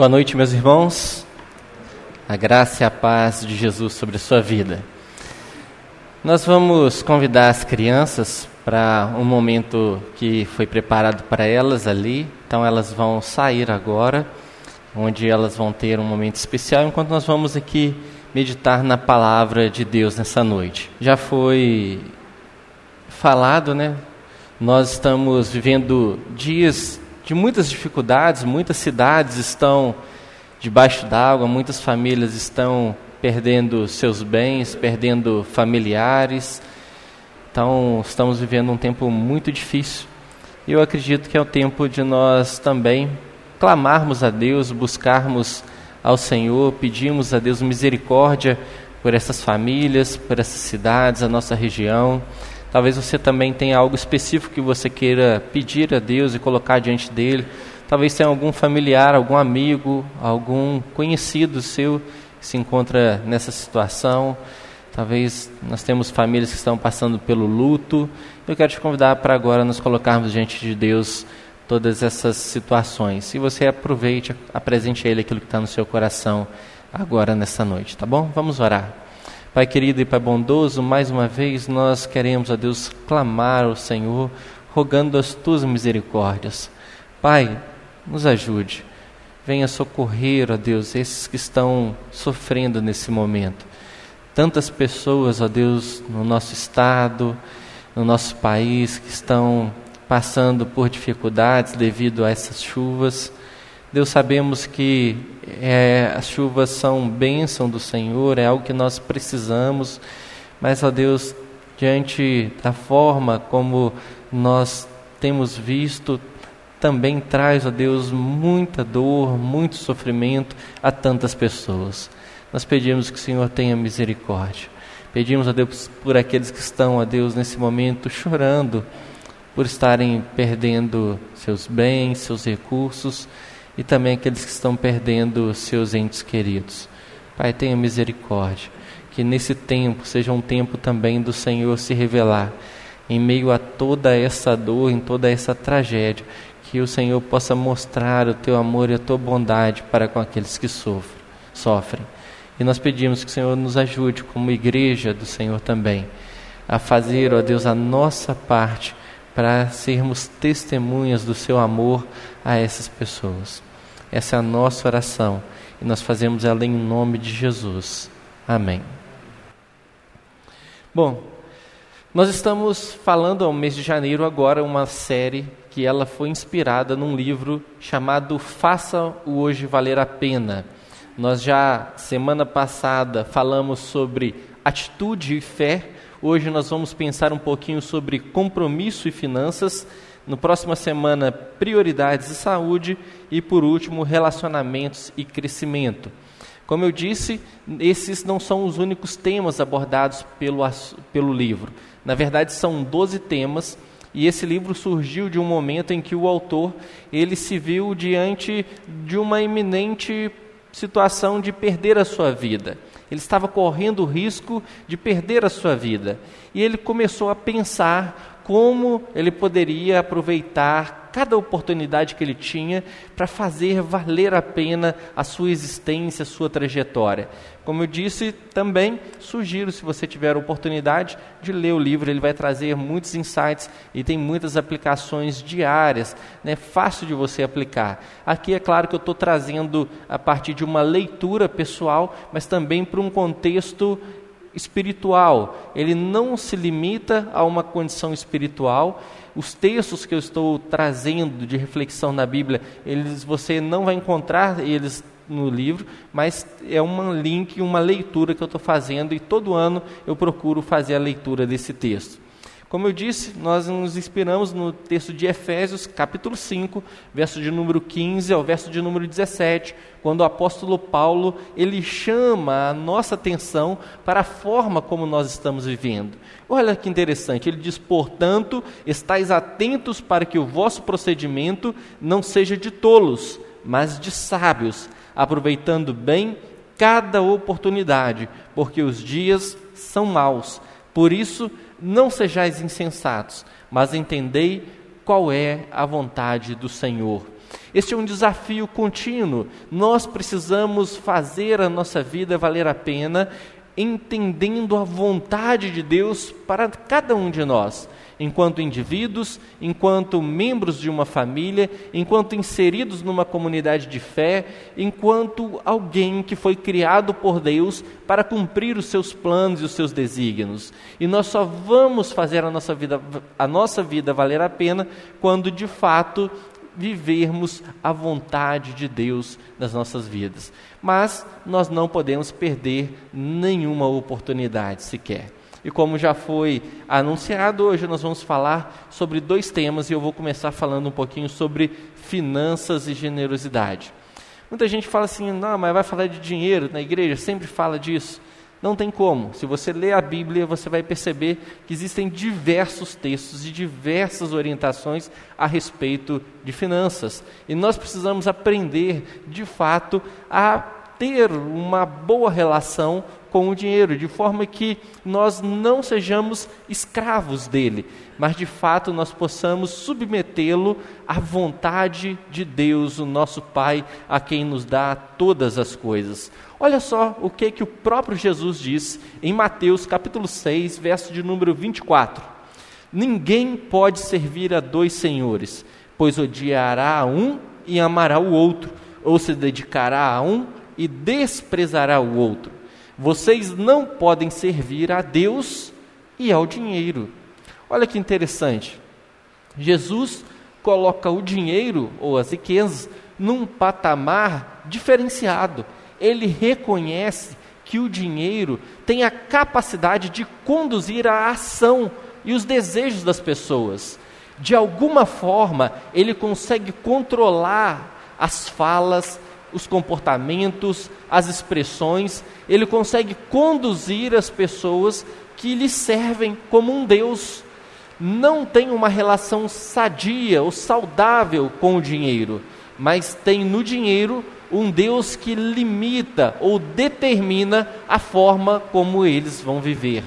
Boa noite, meus irmãos. A graça e a paz de Jesus sobre a sua vida. Nós vamos convidar as crianças para um momento que foi preparado para elas ali. Então, elas vão sair agora, onde elas vão ter um momento especial, enquanto nós vamos aqui meditar na palavra de Deus nessa noite. Já foi falado, né? Nós estamos vivendo dias de muitas dificuldades, muitas cidades estão debaixo d'água, muitas famílias estão perdendo seus bens, perdendo familiares. Então, estamos vivendo um tempo muito difícil. E eu acredito que é o tempo de nós também clamarmos a Deus, buscarmos ao Senhor, pedimos a Deus misericórdia por essas famílias, por essas cidades, a nossa região. Talvez você também tenha algo específico que você queira pedir a Deus e colocar diante dele. Talvez tenha algum familiar, algum amigo, algum conhecido seu que se encontra nessa situação. Talvez nós temos famílias que estão passando pelo luto. Eu quero te convidar para agora nos colocarmos diante de Deus todas essas situações. E você aproveite, apresente a Ele aquilo que está no seu coração agora nessa noite, tá bom? Vamos orar. Pai querido e Pai bondoso, mais uma vez nós queremos a Deus clamar ao Senhor, rogando as tuas misericórdias. Pai, nos ajude. Venha socorrer, ó Deus, esses que estão sofrendo nesse momento. Tantas pessoas, ó Deus, no nosso estado, no nosso país, que estão passando por dificuldades devido a essas chuvas. Deus, sabemos que é, as chuvas são bênção do Senhor, é algo que nós precisamos, mas, ó Deus, diante da forma como nós temos visto, também traz, ó Deus, muita dor, muito sofrimento a tantas pessoas. Nós pedimos que o Senhor tenha misericórdia. Pedimos a Deus por aqueles que estão, a Deus, nesse momento chorando, por estarem perdendo seus bens, seus recursos e também aqueles que estão perdendo seus entes queridos. Pai, tenha misericórdia. Que nesse tempo seja um tempo também do Senhor se revelar em meio a toda essa dor, em toda essa tragédia, que o Senhor possa mostrar o teu amor e a tua bondade para com aqueles que sofrem. sofrem. E nós pedimos que o Senhor nos ajude, como igreja do Senhor também, a fazer, ó Deus, a nossa parte para sermos testemunhas do seu amor a essas pessoas. Essa é a nossa oração e nós fazemos ela em nome de Jesus. Amém. Bom, nós estamos falando ao mês de janeiro agora uma série que ela foi inspirada num livro chamado Faça o Hoje Valer a Pena. Nós já semana passada falamos sobre atitude e fé Hoje nós vamos pensar um pouquinho sobre compromisso e finanças. No próxima semana, prioridades e saúde. E por último, relacionamentos e crescimento. Como eu disse, esses não são os únicos temas abordados pelo, pelo livro. Na verdade, são 12 temas. E esse livro surgiu de um momento em que o autor ele se viu diante de uma iminente situação de perder a sua vida. Ele estava correndo o risco de perder a sua vida. E ele começou a pensar como ele poderia aproveitar cada oportunidade que ele tinha para fazer valer a pena a sua existência, a sua trajetória. Como eu disse, também sugiro, se você tiver a oportunidade, de ler o livro. Ele vai trazer muitos insights e tem muitas aplicações diárias, né, fácil de você aplicar. Aqui é claro que eu estou trazendo a partir de uma leitura pessoal, mas também para um contexto espiritual. Ele não se limita a uma condição espiritual. Os textos que eu estou trazendo de reflexão na Bíblia, eles você não vai encontrar eles no livro, mas é um link, uma leitura que eu estou fazendo e todo ano eu procuro fazer a leitura desse texto. Como eu disse, nós nos inspiramos no texto de Efésios, capítulo 5, verso de número 15 ao verso de número 17, quando o apóstolo Paulo, ele chama a nossa atenção para a forma como nós estamos vivendo. Olha que interessante, ele diz: "Portanto, estais atentos para que o vosso procedimento não seja de tolos, mas de sábios, aproveitando bem cada oportunidade, porque os dias são maus. Por isso, não sejais insensatos, mas entendei qual é a vontade do Senhor. Este é um desafio contínuo. Nós precisamos fazer a nossa vida valer a pena, entendendo a vontade de Deus para cada um de nós enquanto indivíduos, enquanto membros de uma família, enquanto inseridos numa comunidade de fé, enquanto alguém que foi criado por Deus para cumprir os seus planos e os seus desígnios. E nós só vamos fazer a nossa vida, a nossa vida valer a pena quando de fato vivermos a vontade de Deus nas nossas vidas. Mas nós não podemos perder nenhuma oportunidade sequer. E como já foi anunciado, hoje nós vamos falar sobre dois temas e eu vou começar falando um pouquinho sobre finanças e generosidade. Muita gente fala assim: não, mas vai falar de dinheiro na igreja, sempre fala disso. Não tem como. Se você ler a Bíblia, você vai perceber que existem diversos textos e diversas orientações a respeito de finanças. E nós precisamos aprender, de fato, a ter uma boa relação com o dinheiro, de forma que nós não sejamos escravos dele, mas de fato nós possamos submetê-lo à vontade de Deus, o nosso Pai, a quem nos dá todas as coisas. Olha só o que que o próprio Jesus diz em Mateus capítulo 6, verso de número 24. Ninguém pode servir a dois senhores, pois odiará a um e amará o outro, ou se dedicará a um e desprezará o outro. Vocês não podem servir a Deus e ao dinheiro. Olha que interessante. Jesus coloca o dinheiro ou as riquezas num patamar diferenciado. Ele reconhece que o dinheiro tem a capacidade de conduzir a ação e os desejos das pessoas. De alguma forma, ele consegue controlar as falas, os comportamentos, as expressões, ele consegue conduzir as pessoas que lhe servem como um Deus. Não tem uma relação sadia ou saudável com o dinheiro, mas tem no dinheiro um Deus que limita ou determina a forma como eles vão viver.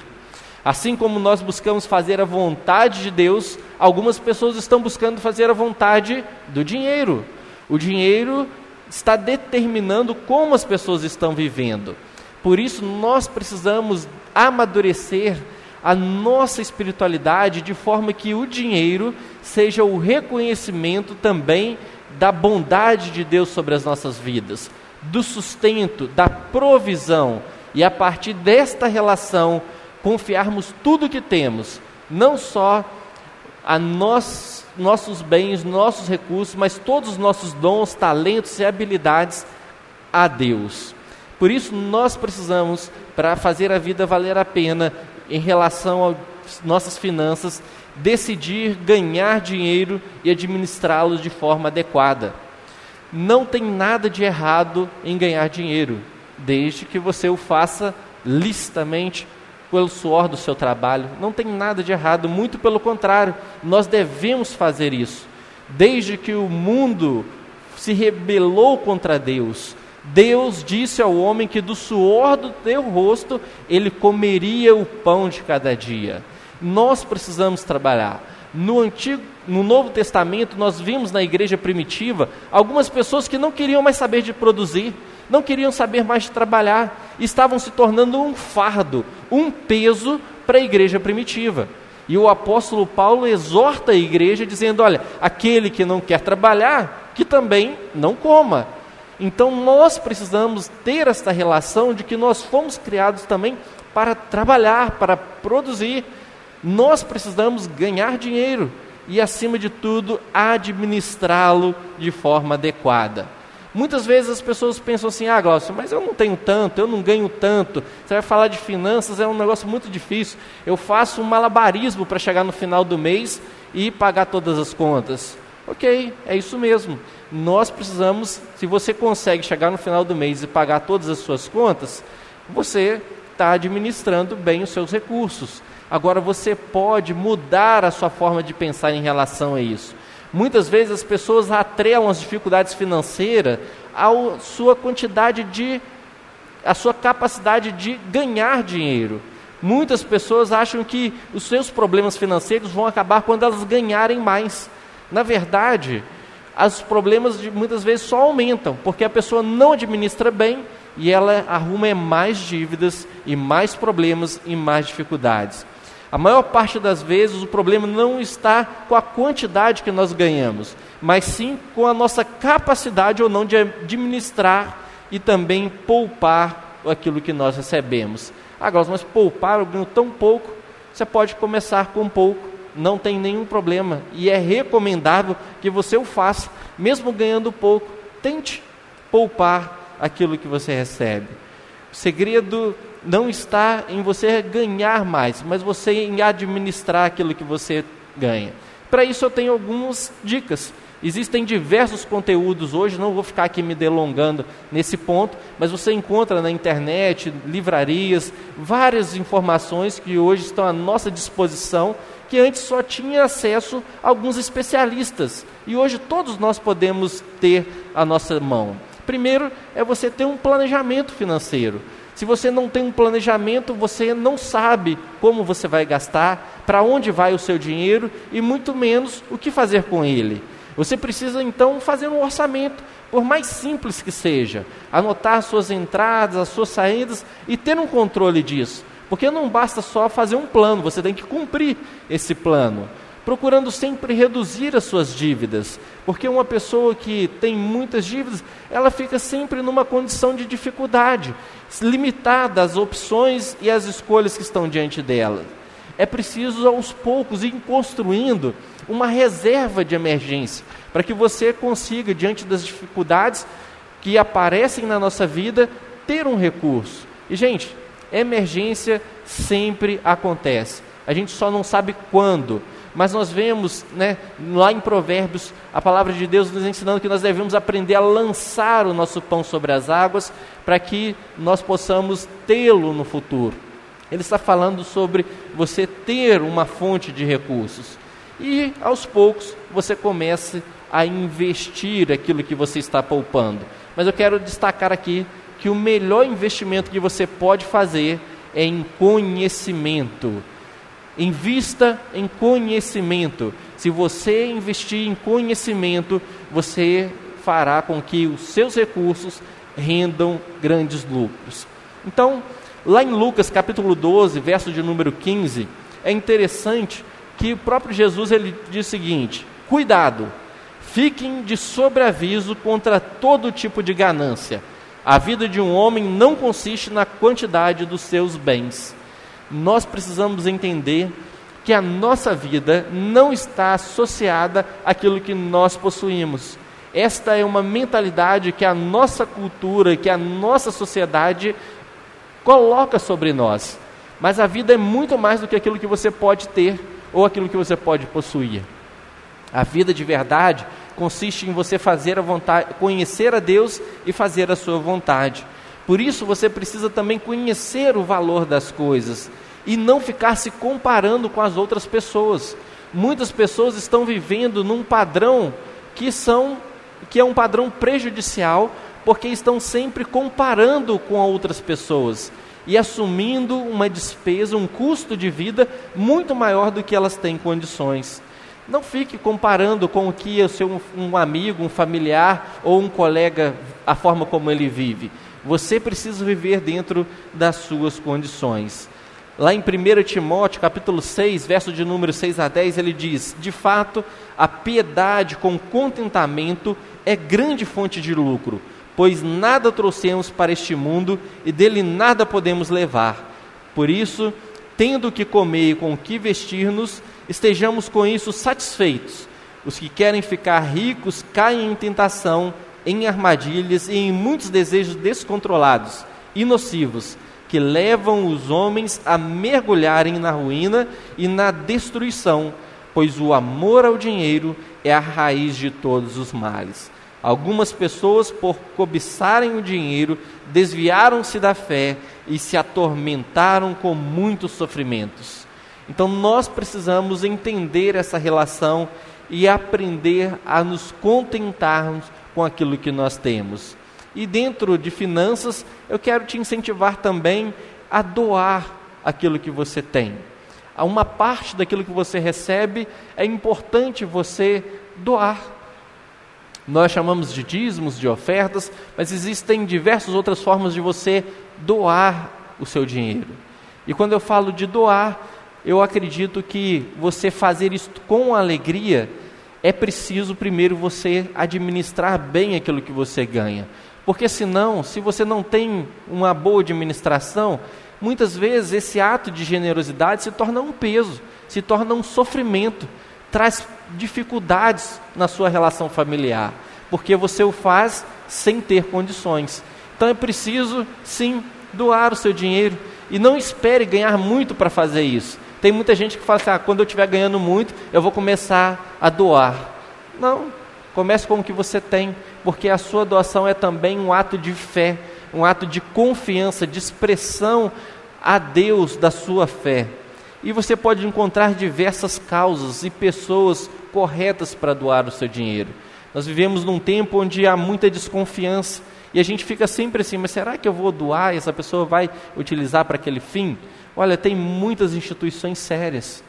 Assim como nós buscamos fazer a vontade de Deus, algumas pessoas estão buscando fazer a vontade do dinheiro. O dinheiro está determinando como as pessoas estão vivendo. Por isso, nós precisamos amadurecer a nossa espiritualidade de forma que o dinheiro seja o reconhecimento também da bondade de Deus sobre as nossas vidas, do sustento, da provisão, e a partir desta relação confiarmos tudo que temos, não só a nós nossos bens, nossos recursos, mas todos os nossos dons, talentos e habilidades a Deus. Por isso, nós precisamos, para fazer a vida valer a pena em relação às nossas finanças, decidir ganhar dinheiro e administrá-los de forma adequada. Não tem nada de errado em ganhar dinheiro, desde que você o faça licitamente, pelo suor do seu trabalho. Não tem nada de errado, muito pelo contrário, nós devemos fazer isso. Desde que o mundo se rebelou contra Deus, Deus disse ao homem que do suor do teu rosto ele comeria o pão de cada dia. Nós precisamos trabalhar. No antigo, no Novo Testamento, nós vimos na igreja primitiva algumas pessoas que não queriam mais saber de produzir, não queriam saber mais de trabalhar, estavam se tornando um fardo, um peso para a igreja primitiva. E o apóstolo Paulo exorta a igreja dizendo: olha, aquele que não quer trabalhar, que também não coma. Então nós precisamos ter esta relação de que nós fomos criados também para trabalhar, para produzir. Nós precisamos ganhar dinheiro e, acima de tudo, administrá-lo de forma adequada. Muitas vezes as pessoas pensam assim: ah, Glaucio, mas eu não tenho tanto, eu não ganho tanto. Você vai falar de finanças, é um negócio muito difícil. Eu faço um malabarismo para chegar no final do mês e pagar todas as contas. Ok, é isso mesmo. Nós precisamos, se você consegue chegar no final do mês e pagar todas as suas contas, você está administrando bem os seus recursos. Agora você pode mudar a sua forma de pensar em relação a isso. Muitas vezes as pessoas atrelam as dificuldades financeiras à sua quantidade de, à sua capacidade de ganhar dinheiro. Muitas pessoas acham que os seus problemas financeiros vão acabar quando elas ganharem mais. Na verdade, os problemas de, muitas vezes só aumentam, porque a pessoa não administra bem e ela arruma mais dívidas e mais problemas e mais dificuldades. A maior parte das vezes o problema não está com a quantidade que nós ganhamos, mas sim com a nossa capacidade ou não de administrar e também poupar aquilo que nós recebemos. Agora, mas poupar eu ganho tão pouco, você pode começar com pouco, não tem nenhum problema e é recomendável que você o faça, mesmo ganhando pouco. Tente poupar aquilo que você recebe. O segredo não está em você ganhar mais, mas você em administrar aquilo que você ganha. Para isso eu tenho algumas dicas. Existem diversos conteúdos hoje, não vou ficar aqui me delongando nesse ponto, mas você encontra na internet, livrarias, várias informações que hoje estão à nossa disposição, que antes só tinha acesso a alguns especialistas. E hoje todos nós podemos ter à nossa mão. Primeiro é você ter um planejamento financeiro. Se você não tem um planejamento, você não sabe como você vai gastar, para onde vai o seu dinheiro e muito menos o que fazer com ele. Você precisa então fazer um orçamento, por mais simples que seja, anotar as suas entradas, as suas saídas e ter um controle disso. Porque não basta só fazer um plano, você tem que cumprir esse plano, procurando sempre reduzir as suas dívidas. Porque uma pessoa que tem muitas dívidas, ela fica sempre numa condição de dificuldade, limitada às opções e às escolhas que estão diante dela. É preciso aos poucos ir construindo uma reserva de emergência, para que você consiga, diante das dificuldades que aparecem na nossa vida, ter um recurso. E, gente, emergência sempre acontece. A gente só não sabe quando. Mas nós vemos, né, lá em Provérbios, a palavra de Deus nos ensinando que nós devemos aprender a lançar o nosso pão sobre as águas para que nós possamos tê-lo no futuro. Ele está falando sobre você ter uma fonte de recursos e aos poucos você comece a investir aquilo que você está poupando. Mas eu quero destacar aqui que o melhor investimento que você pode fazer é em conhecimento. Invista em conhecimento. Se você investir em conhecimento, você fará com que os seus recursos rendam grandes lucros. Então, lá em Lucas capítulo 12, verso de número 15, é interessante que o próprio Jesus ele diz o seguinte: cuidado, fiquem de sobreaviso contra todo tipo de ganância. A vida de um homem não consiste na quantidade dos seus bens. Nós precisamos entender que a nossa vida não está associada àquilo que nós possuímos. Esta é uma mentalidade que a nossa cultura, que a nossa sociedade coloca sobre nós. Mas a vida é muito mais do que aquilo que você pode ter ou aquilo que você pode possuir. A vida de verdade consiste em você fazer a vontade, conhecer a Deus e fazer a sua vontade. Por isso você precisa também conhecer o valor das coisas e não ficar se comparando com as outras pessoas. Muitas pessoas estão vivendo num padrão que são que é um padrão prejudicial, porque estão sempre comparando com outras pessoas e assumindo uma despesa, um custo de vida muito maior do que elas têm condições. Não fique comparando com o que o seu um amigo, um familiar ou um colega, a forma como ele vive. Você precisa viver dentro das suas condições. Lá em 1 Timóteo, capítulo 6, verso de número 6 a 10, ele diz: De fato, a piedade com contentamento é grande fonte de lucro pois nada trouxemos para este mundo e dele nada podemos levar. Por isso, tendo o que comer e com o que vestir-nos, estejamos com isso satisfeitos. Os que querem ficar ricos caem em tentação, em armadilhas e em muitos desejos descontrolados e nocivos, que levam os homens a mergulharem na ruína e na destruição, pois o amor ao dinheiro é a raiz de todos os males. Algumas pessoas, por cobiçarem o dinheiro, desviaram-se da fé e se atormentaram com muitos sofrimentos. Então nós precisamos entender essa relação e aprender a nos contentarmos com aquilo que nós temos. E dentro de finanças, eu quero te incentivar também a doar aquilo que você tem. Uma parte daquilo que você recebe é importante você doar Nós chamamos de dízimos, de ofertas, mas existem diversas outras formas de você doar o seu dinheiro. E quando eu falo de doar, eu acredito que você fazer isso com alegria é preciso primeiro você administrar bem aquilo que você ganha. Porque senão, se você não tem uma boa administração, muitas vezes esse ato de generosidade se torna um peso, se torna um sofrimento, traz dificuldades na sua relação familiar, porque você o faz sem ter condições. Então é preciso, sim, doar o seu dinheiro e não espere ganhar muito para fazer isso. Tem muita gente que fala assim: ah, quando eu estiver ganhando muito, eu vou começar a doar. Não, comece com o que você tem, porque a sua doação é também um ato de fé, um ato de confiança, de expressão a Deus da sua fé. E você pode encontrar diversas causas e pessoas corretas para doar o seu dinheiro. Nós vivemos num tempo onde há muita desconfiança e a gente fica sempre assim: mas será que eu vou doar e essa pessoa vai utilizar para aquele fim? Olha, tem muitas instituições sérias.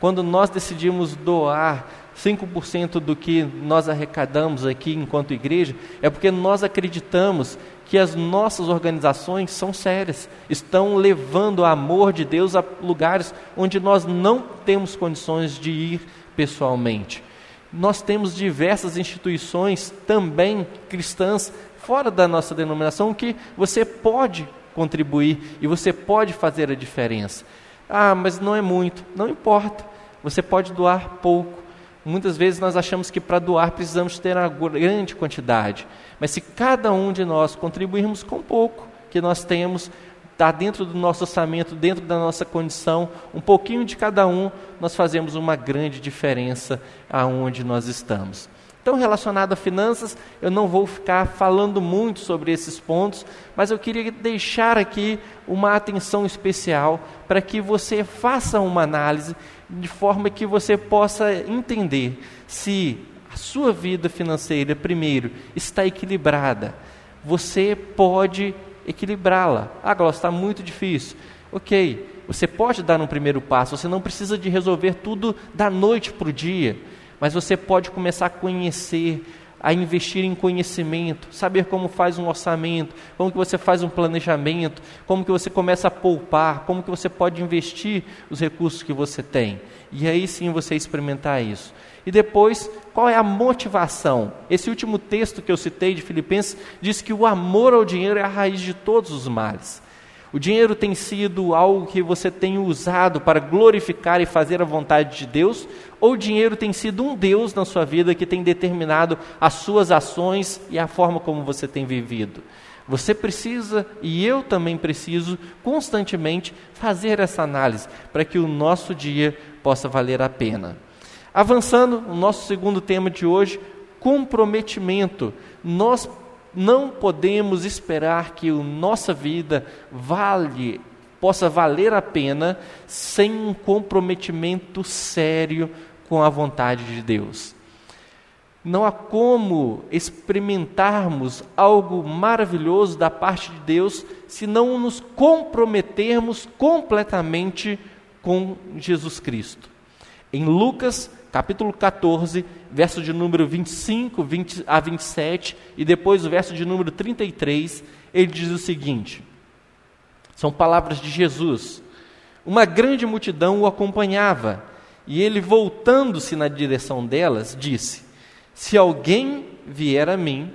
Quando nós decidimos doar 5% do que nós arrecadamos aqui enquanto igreja, é porque nós acreditamos que as nossas organizações são sérias, estão levando o amor de Deus a lugares onde nós não temos condições de ir pessoalmente. Nós temos diversas instituições também cristãs fora da nossa denominação que você pode contribuir e você pode fazer a diferença. Ah, mas não é muito, não importa. Você pode doar pouco. Muitas vezes nós achamos que para doar precisamos ter uma grande quantidade. Mas se cada um de nós contribuirmos com pouco que nós temos, está dentro do nosso orçamento, dentro da nossa condição, um pouquinho de cada um, nós fazemos uma grande diferença aonde nós estamos. Então, relacionado a finanças, eu não vou ficar falando muito sobre esses pontos, mas eu queria deixar aqui uma atenção especial para que você faça uma análise de forma que você possa entender se a sua vida financeira, primeiro, está equilibrada. Você pode equilibrá-la. Ah, Glaucio, está muito difícil. Ok, você pode dar um primeiro passo, você não precisa de resolver tudo da noite para o dia, mas você pode começar a conhecer, a investir em conhecimento, saber como faz um orçamento, como que você faz um planejamento, como que você começa a poupar, como que você pode investir os recursos que você tem. E aí sim você experimentar isso. E depois, qual é a motivação? Esse último texto que eu citei de Filipenses diz que o amor ao dinheiro é a raiz de todos os males. O dinheiro tem sido algo que você tem usado para glorificar e fazer a vontade de Deus, ou o dinheiro tem sido um Deus na sua vida que tem determinado as suas ações e a forma como você tem vivido? Você precisa, e eu também preciso, constantemente fazer essa análise para que o nosso dia possa valer a pena. Avançando, o nosso segundo tema de hoje, comprometimento. Nós não podemos esperar que a nossa vida vale, possa valer a pena sem um comprometimento sério com a vontade de Deus. Não há como experimentarmos algo maravilhoso da parte de Deus se não nos comprometermos completamente com Jesus Cristo. Em Lucas capítulo 14, verso de número 25 20 a 27, e depois o verso de número 33, ele diz o seguinte: são palavras de Jesus. Uma grande multidão o acompanhava, e ele, voltando-se na direção delas, disse: Se alguém vier a mim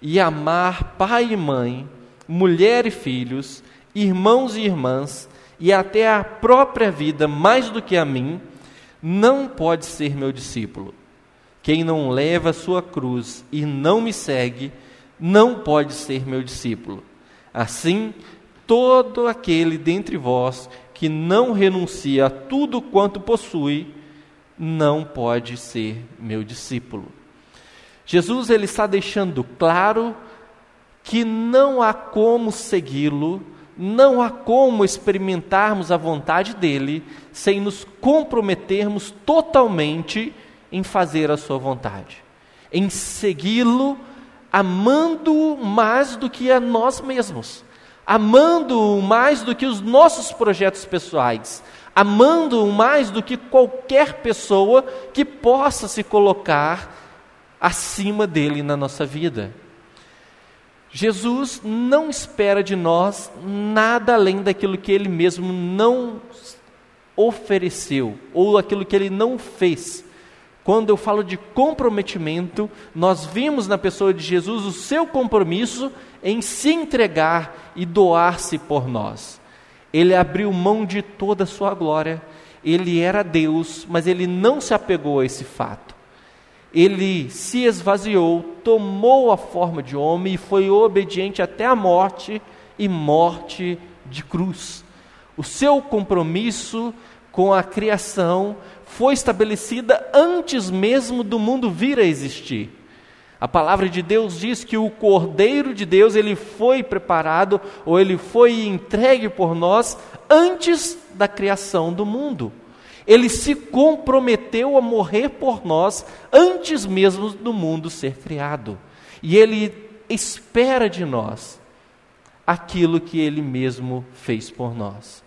e amar pai e mãe, mulher e filhos, irmãos e irmãs, e até a própria vida mais do que a mim, não pode ser meu discípulo. Quem não leva a sua cruz e não me segue, não pode ser meu discípulo. Assim, todo aquele dentre vós que não renuncia a tudo quanto possui, não pode ser meu discípulo. Jesus ele está deixando claro que não há como segui-lo não há como experimentarmos a vontade dele sem nos comprometermos totalmente em fazer a sua vontade, em segui-lo, amando-o mais do que a nós mesmos, amando-o mais do que os nossos projetos pessoais, amando-o mais do que qualquer pessoa que possa se colocar acima dele na nossa vida. Jesus não espera de nós nada além daquilo que ele mesmo não ofereceu ou aquilo que ele não fez. Quando eu falo de comprometimento, nós vimos na pessoa de Jesus o seu compromisso em se entregar e doar-se por nós. Ele abriu mão de toda a sua glória, ele era Deus, mas ele não se apegou a esse fato. Ele se esvaziou, tomou a forma de homem e foi obediente até a morte e morte de cruz. O seu compromisso com a criação foi estabelecida antes mesmo do mundo vir a existir. A palavra de Deus diz que o Cordeiro de Deus ele foi preparado ou ele foi entregue por nós antes da criação do mundo. Ele se comprometeu a morrer por nós antes mesmo do mundo ser criado. E ele espera de nós aquilo que ele mesmo fez por nós.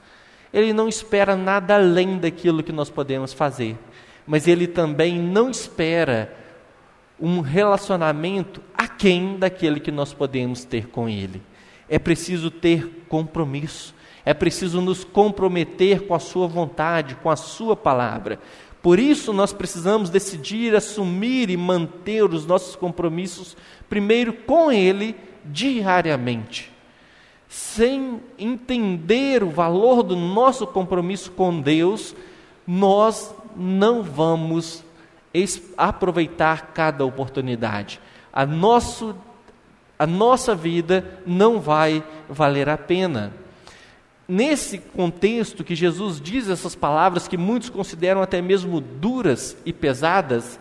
Ele não espera nada além daquilo que nós podemos fazer, mas ele também não espera um relacionamento aquém daquele que nós podemos ter com ele. É preciso ter compromisso, é preciso nos comprometer com a sua vontade, com a sua palavra. Por isso nós precisamos decidir assumir e manter os nossos compromissos primeiro com ele diariamente sem entender o valor do nosso compromisso com Deus, nós não vamos aproveitar cada oportunidade. A, nosso, a nossa vida não vai valer a pena. Nesse contexto que Jesus diz essas palavras que muitos consideram até mesmo duras e pesadas,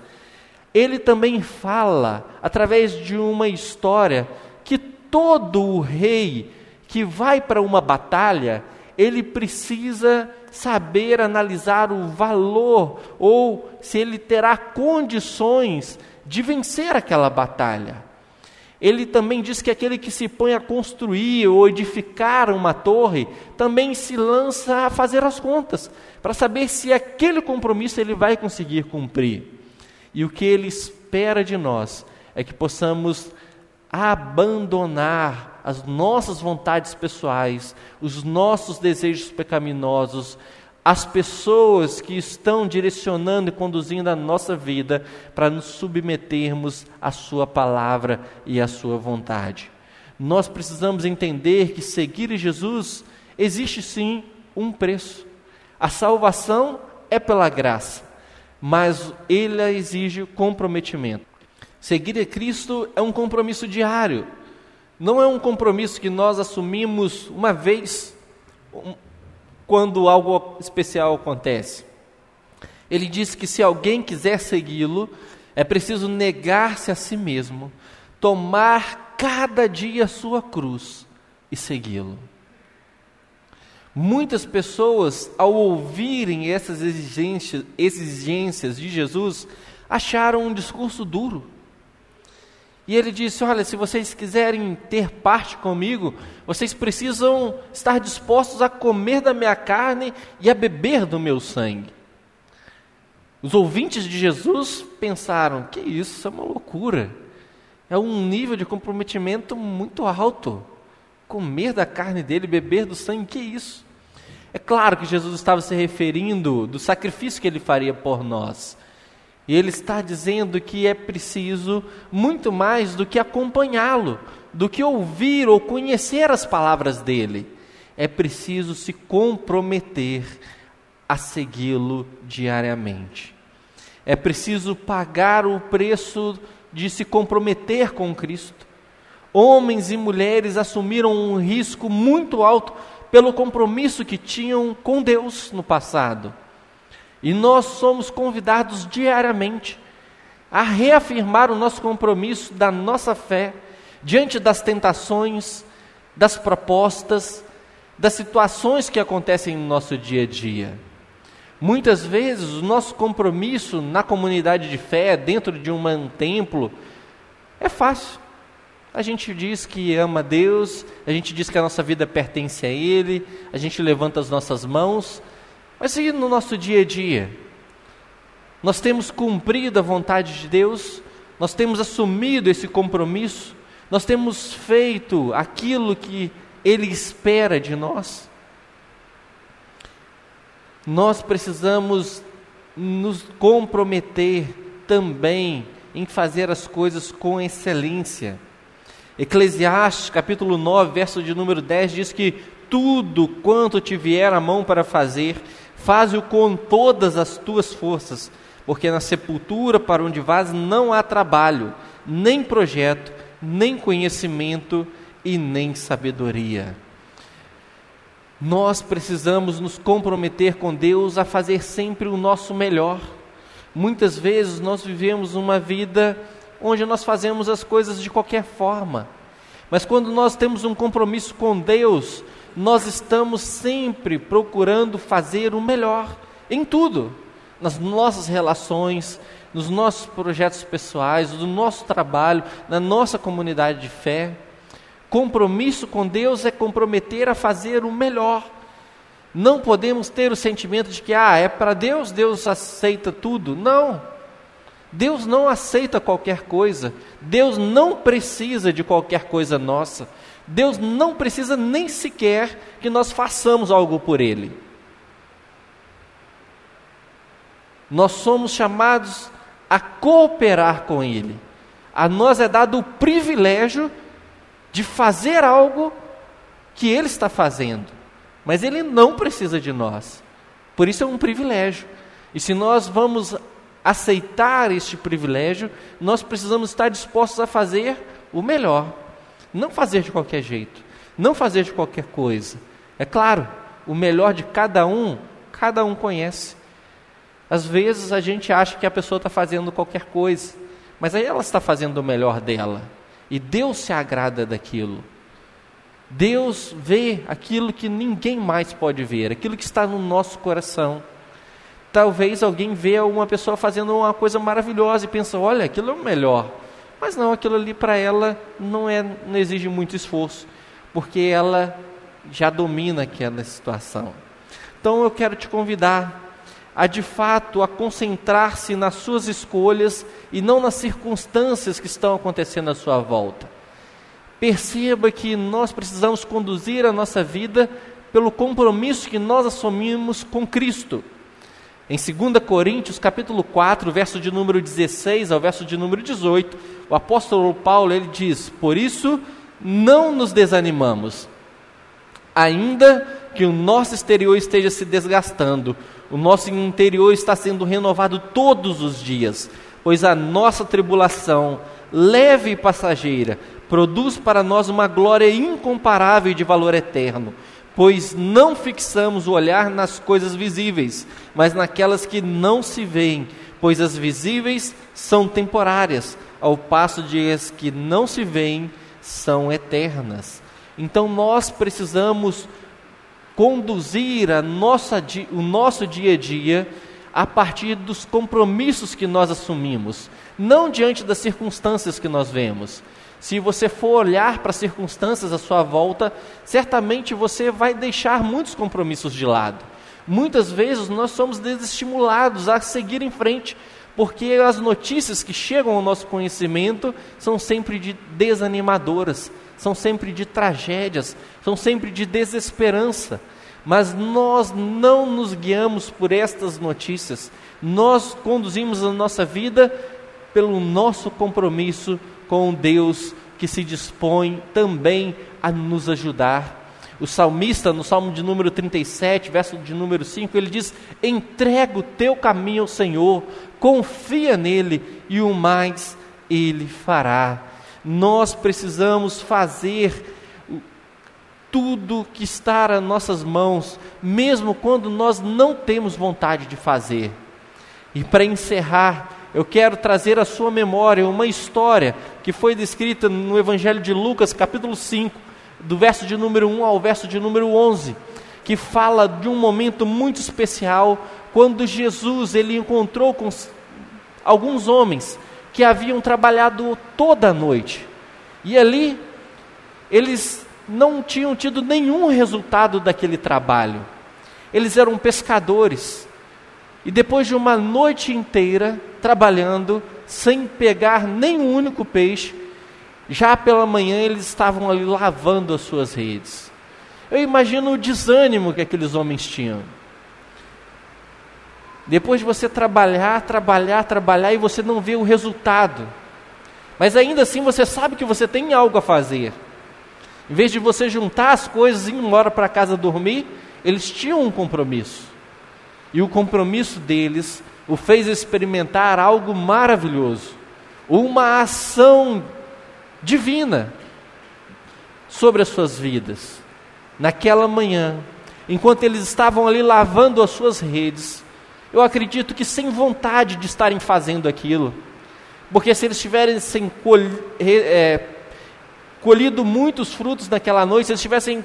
ele também fala através de uma história que todo o rei que vai para uma batalha, ele precisa saber analisar o valor ou se ele terá condições de vencer aquela batalha. Ele também diz que aquele que se põe a construir ou edificar uma torre também se lança a fazer as contas, para saber se aquele compromisso ele vai conseguir cumprir. E o que ele espera de nós é que possamos abandonar as nossas vontades pessoais, os nossos desejos pecaminosos, as pessoas que estão direcionando e conduzindo a nossa vida para nos submetermos à Sua palavra e à Sua vontade. Nós precisamos entender que seguir Jesus existe sim um preço. A salvação é pela graça, mas ele exige comprometimento. Seguir a Cristo é um compromisso diário. Não é um compromisso que nós assumimos uma vez quando algo especial acontece. Ele diz que se alguém quiser segui-lo, é preciso negar-se a si mesmo, tomar cada dia a sua cruz e segui-lo. Muitas pessoas, ao ouvirem essas exigências, exigências de Jesus, acharam um discurso duro e ele disse: Olha, se vocês quiserem ter parte comigo, vocês precisam estar dispostos a comer da minha carne e a beber do meu sangue. Os ouvintes de Jesus pensaram: Que isso, isso é uma loucura. É um nível de comprometimento muito alto. Comer da carne dele, beber do sangue, que isso? É claro que Jesus estava se referindo do sacrifício que ele faria por nós. E ele está dizendo que é preciso muito mais do que acompanhá-lo, do que ouvir ou conhecer as palavras dele. É preciso se comprometer a segui-lo diariamente. É preciso pagar o preço de se comprometer com Cristo. Homens e mulheres assumiram um risco muito alto pelo compromisso que tinham com Deus no passado. E nós somos convidados diariamente a reafirmar o nosso compromisso da nossa fé diante das tentações, das propostas, das situações que acontecem no nosso dia a dia. Muitas vezes o nosso compromisso na comunidade de fé, dentro de um templo, é fácil. A gente diz que ama Deus, a gente diz que a nossa vida pertence a Ele, a gente levanta as nossas mãos, mas e no nosso dia a dia? Nós temos cumprido a vontade de Deus? nós temos assumido esse compromisso, nós temos feito aquilo que Ele espera de nós. Nós precisamos nos comprometer também em fazer as coisas com excelência. Eclesiastes, capítulo 9, verso de número 10 diz que tudo quanto te vier a mão para fazer, faze-o com todas as tuas forças, porque na sepultura para onde vás não há trabalho, nem projeto, nem conhecimento e nem sabedoria. Nós precisamos nos comprometer com Deus a fazer sempre o nosso melhor. Muitas vezes nós vivemos uma vida onde nós fazemos as coisas de qualquer forma. Mas quando nós temos um compromisso com Deus, nós estamos sempre procurando fazer o melhor em tudo, nas nossas relações, nos nossos projetos pessoais, no nosso trabalho, na nossa comunidade de fé. Compromisso com Deus é comprometer a fazer o melhor. Não podemos ter o sentimento de que, ah, é para Deus, Deus aceita tudo. Não. Deus não aceita qualquer coisa. Deus não precisa de qualquer coisa nossa. Deus não precisa nem sequer que nós façamos algo por Ele. Nós somos chamados a cooperar com Ele. A nós é dado o privilégio de fazer algo que Ele está fazendo, mas Ele não precisa de nós. Por isso é um privilégio. E se nós vamos aceitar este privilégio, nós precisamos estar dispostos a fazer o melhor. Não fazer de qualquer jeito, não fazer de qualquer coisa. É claro, o melhor de cada um, cada um conhece. Às vezes a gente acha que a pessoa está fazendo qualquer coisa, mas aí ela está fazendo o melhor dela. E Deus se agrada daquilo. Deus vê aquilo que ninguém mais pode ver, aquilo que está no nosso coração. Talvez alguém vê uma pessoa fazendo uma coisa maravilhosa e pensa, olha, aquilo é o melhor. Mas não, aquilo ali para ela não, é, não exige muito esforço, porque ela já domina aquela situação. Então eu quero te convidar a de fato a concentrar-se nas suas escolhas e não nas circunstâncias que estão acontecendo à sua volta. Perceba que nós precisamos conduzir a nossa vida pelo compromisso que nós assumimos com Cristo. Em 2 Coríntios, capítulo 4, verso de número 16 ao verso de número 18, o apóstolo Paulo ele diz: "Por isso não nos desanimamos, ainda que o nosso exterior esteja se desgastando, o nosso interior está sendo renovado todos os dias, pois a nossa tribulação, leve e passageira, produz para nós uma glória incomparável de valor eterno." Pois não fixamos o olhar nas coisas visíveis, mas naquelas que não se veem, pois as visíveis são temporárias, ao passo de as que não se veem são eternas. Então nós precisamos conduzir a nossa, o nosso dia a dia a partir dos compromissos que nós assumimos, não diante das circunstâncias que nós vemos. Se você for olhar para as circunstâncias à sua volta, certamente você vai deixar muitos compromissos de lado. Muitas vezes nós somos desestimulados a seguir em frente, porque as notícias que chegam ao nosso conhecimento são sempre de desanimadoras, são sempre de tragédias, são sempre de desesperança. Mas nós não nos guiamos por estas notícias, nós conduzimos a nossa vida pelo nosso compromisso com Deus que se dispõe também a nos ajudar. O salmista, no Salmo de número 37, verso de número 5, ele diz: Entrega o teu caminho ao Senhor, confia nele e o mais ele fará. Nós precisamos fazer tudo que está às nossas mãos, mesmo quando nós não temos vontade de fazer. E para encerrar, eu quero trazer à sua memória uma história que foi descrita no Evangelho de Lucas, capítulo 5, do verso de número 1 ao verso de número 11, que fala de um momento muito especial quando Jesus ele encontrou com alguns homens que haviam trabalhado toda a noite. E ali eles não tinham tido nenhum resultado daquele trabalho. Eles eram pescadores, E depois de uma noite inteira trabalhando, sem pegar nem um único peixe, já pela manhã eles estavam ali lavando as suas redes. Eu imagino o desânimo que aqueles homens tinham. Depois de você trabalhar, trabalhar, trabalhar e você não vê o resultado. Mas ainda assim você sabe que você tem algo a fazer. Em vez de você juntar as coisas e ir embora para casa dormir, eles tinham um compromisso. E o compromisso deles o fez experimentar algo maravilhoso, uma ação divina sobre as suas vidas. Naquela manhã, enquanto eles estavam ali lavando as suas redes, eu acredito que sem vontade de estarem fazendo aquilo, porque se eles tivessem é, colhido muitos frutos naquela noite, se eles tivessem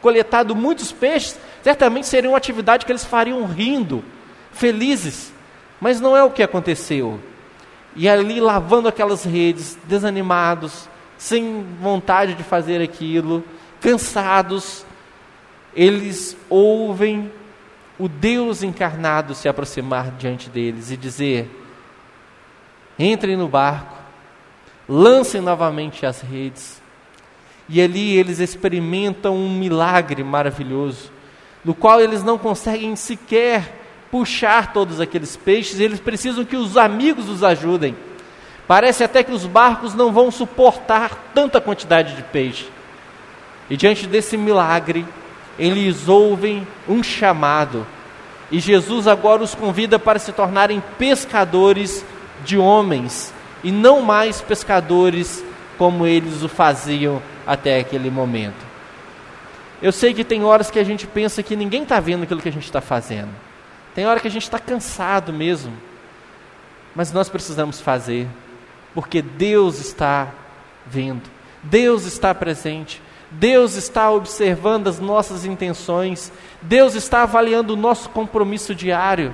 coletado muitos peixes, certamente seria uma atividade que eles fariam rindo, felizes. Mas não é o que aconteceu. E ali lavando aquelas redes, desanimados, sem vontade de fazer aquilo, cansados, eles ouvem o Deus encarnado se aproximar diante deles e dizer: entrem no barco, lancem novamente as redes. E ali eles experimentam um milagre maravilhoso, no qual eles não conseguem sequer puxar todos aqueles peixes, eles precisam que os amigos os ajudem. Parece até que os barcos não vão suportar tanta quantidade de peixe. E diante desse milagre, eles ouvem um chamado. E Jesus agora os convida para se tornarem pescadores de homens e não mais pescadores como eles o faziam até aquele momento. Eu sei que tem horas que a gente pensa que ninguém está vendo aquilo que a gente está fazendo. Tem hora que a gente está cansado mesmo. Mas nós precisamos fazer porque Deus está vendo, Deus está presente, Deus está observando as nossas intenções, Deus está avaliando o nosso compromisso diário.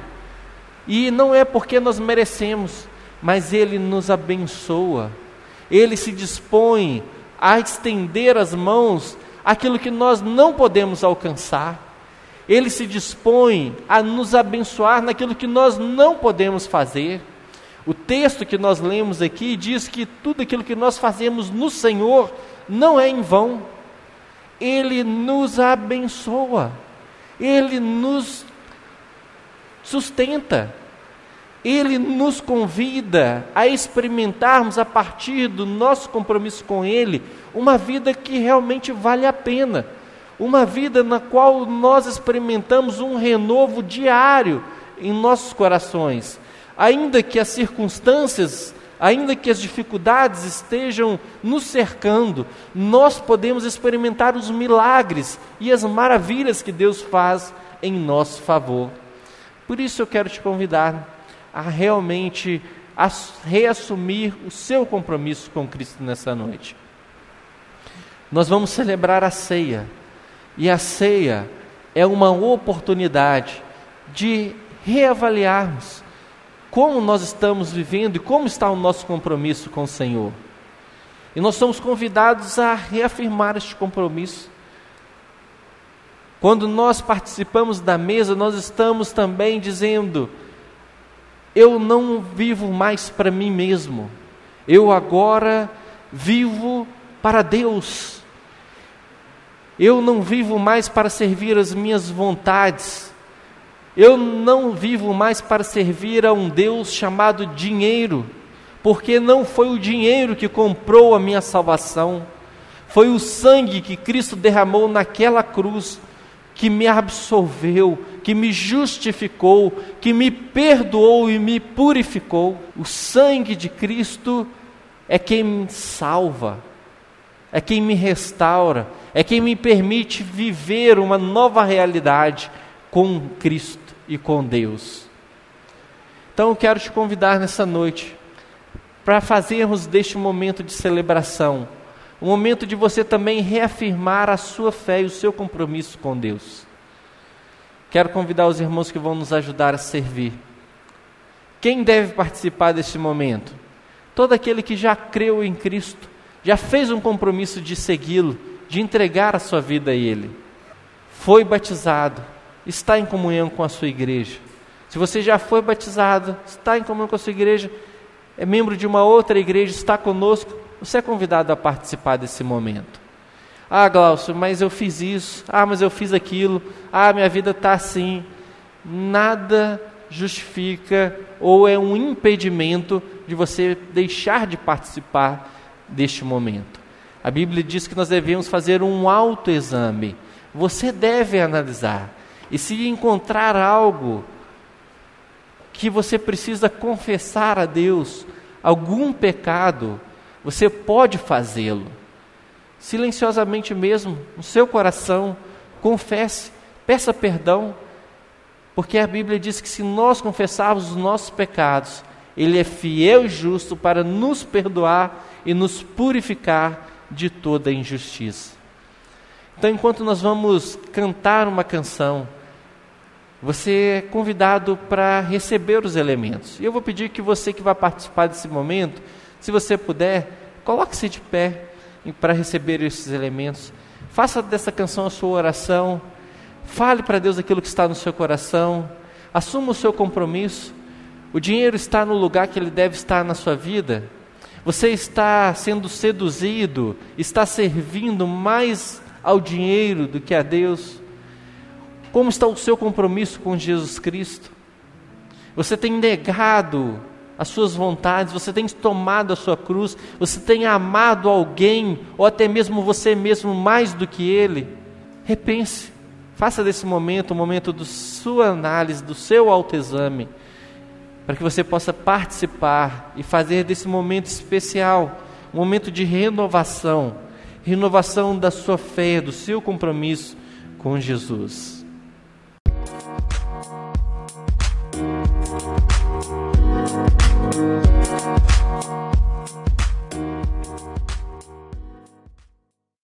E não é porque nós merecemos, mas Ele nos abençoa, Ele se dispõe a estender as mãos aquilo que nós não podemos alcançar. Ele se dispõe a nos abençoar naquilo que nós não podemos fazer. O texto que nós lemos aqui diz que tudo aquilo que nós fazemos no Senhor não é em vão. Ele nos abençoa, ele nos sustenta, ele nos convida a experimentarmos a partir do nosso compromisso com Ele uma vida que realmente vale a pena, uma vida na qual nós experimentamos um renovo diário em nossos corações ainda que as circunstâncias, ainda que as dificuldades estejam nos cercando, nós podemos experimentar os milagres e as maravilhas que Deus faz em nosso favor. Por isso eu quero te convidar a realmente a reassumir o seu compromisso com Cristo nessa noite. Nós vamos celebrar a ceia, e a ceia é uma oportunidade de reavaliarmos como nós estamos vivendo e como está o nosso compromisso com o Senhor. E nós somos convidados a reafirmar este compromisso. Quando nós participamos da mesa, nós estamos também dizendo: eu não vivo mais para mim mesmo, eu agora vivo para Deus. Eu não vivo mais para servir as minhas vontades, eu não vivo mais para servir a um Deus chamado dinheiro, porque não foi o dinheiro que comprou a minha salvação, foi o sangue que Cristo derramou naquela cruz que me absolveu, que me justificou, que me perdoou e me purificou. O sangue de Cristo é quem me salva, é quem me restaura, é quem me permite viver uma nova realidade com Cristo e com Deus. Então eu quero te convidar nessa noite para fazermos deste momento de celebração um momento de você também reafirmar a sua fé e o seu compromisso com Deus. Quero convidar os irmãos que vão nos ajudar a servir. Quem deve participar deste momento? Todo aquele que já creu em Cristo, já fez um compromisso de segui-lo, de entregar a sua vida a Ele, foi batizado, está em comunhão com a sua igreja, Se você já foi batizado, está em comunhão com a sua igreja, é membro de uma outra igreja, está conosco, você é convidado a participar desse momento. Ah, Glaucio, mas eu fiz isso. Ah, mas eu fiz aquilo. Ah, minha vida está assim. Nada justifica ou é um impedimento de você deixar de participar deste momento. A Bíblia diz que nós devemos fazer um autoexame. Você deve analisar. E se encontrar algo que você precisa confessar a Deus, algum pecado, você pode fazê-lo. Silenciosamente mesmo, no seu coração, confesse, peça perdão, porque a Bíblia diz que se nós confessarmos os nossos pecados, Ele é fiel e justo para nos perdoar e nos purificar de toda injustiça. Então, enquanto nós vamos cantar uma canção, você é convidado para receber os elementos. E eu vou pedir que você que vai participar desse momento, se você puder, coloque-se de pé para receber esses elementos. Faça dessa canção a sua oração. Fale para Deus aquilo que está no seu coração. Assuma o seu compromisso. O dinheiro está no lugar que ele deve estar na sua vida. Você está sendo seduzido, está servindo mais ao dinheiro do que a Deus. Como está o seu compromisso com Jesus Cristo? Você tem negado as suas vontades, você tem tomado a sua cruz, você tem amado alguém, ou até mesmo você mesmo mais do que ele. Repense, faça desse momento um momento da sua análise, do seu autoexame, para que você possa participar e fazer desse momento especial, um momento de renovação, renovação da sua fé, do seu compromisso com Jesus.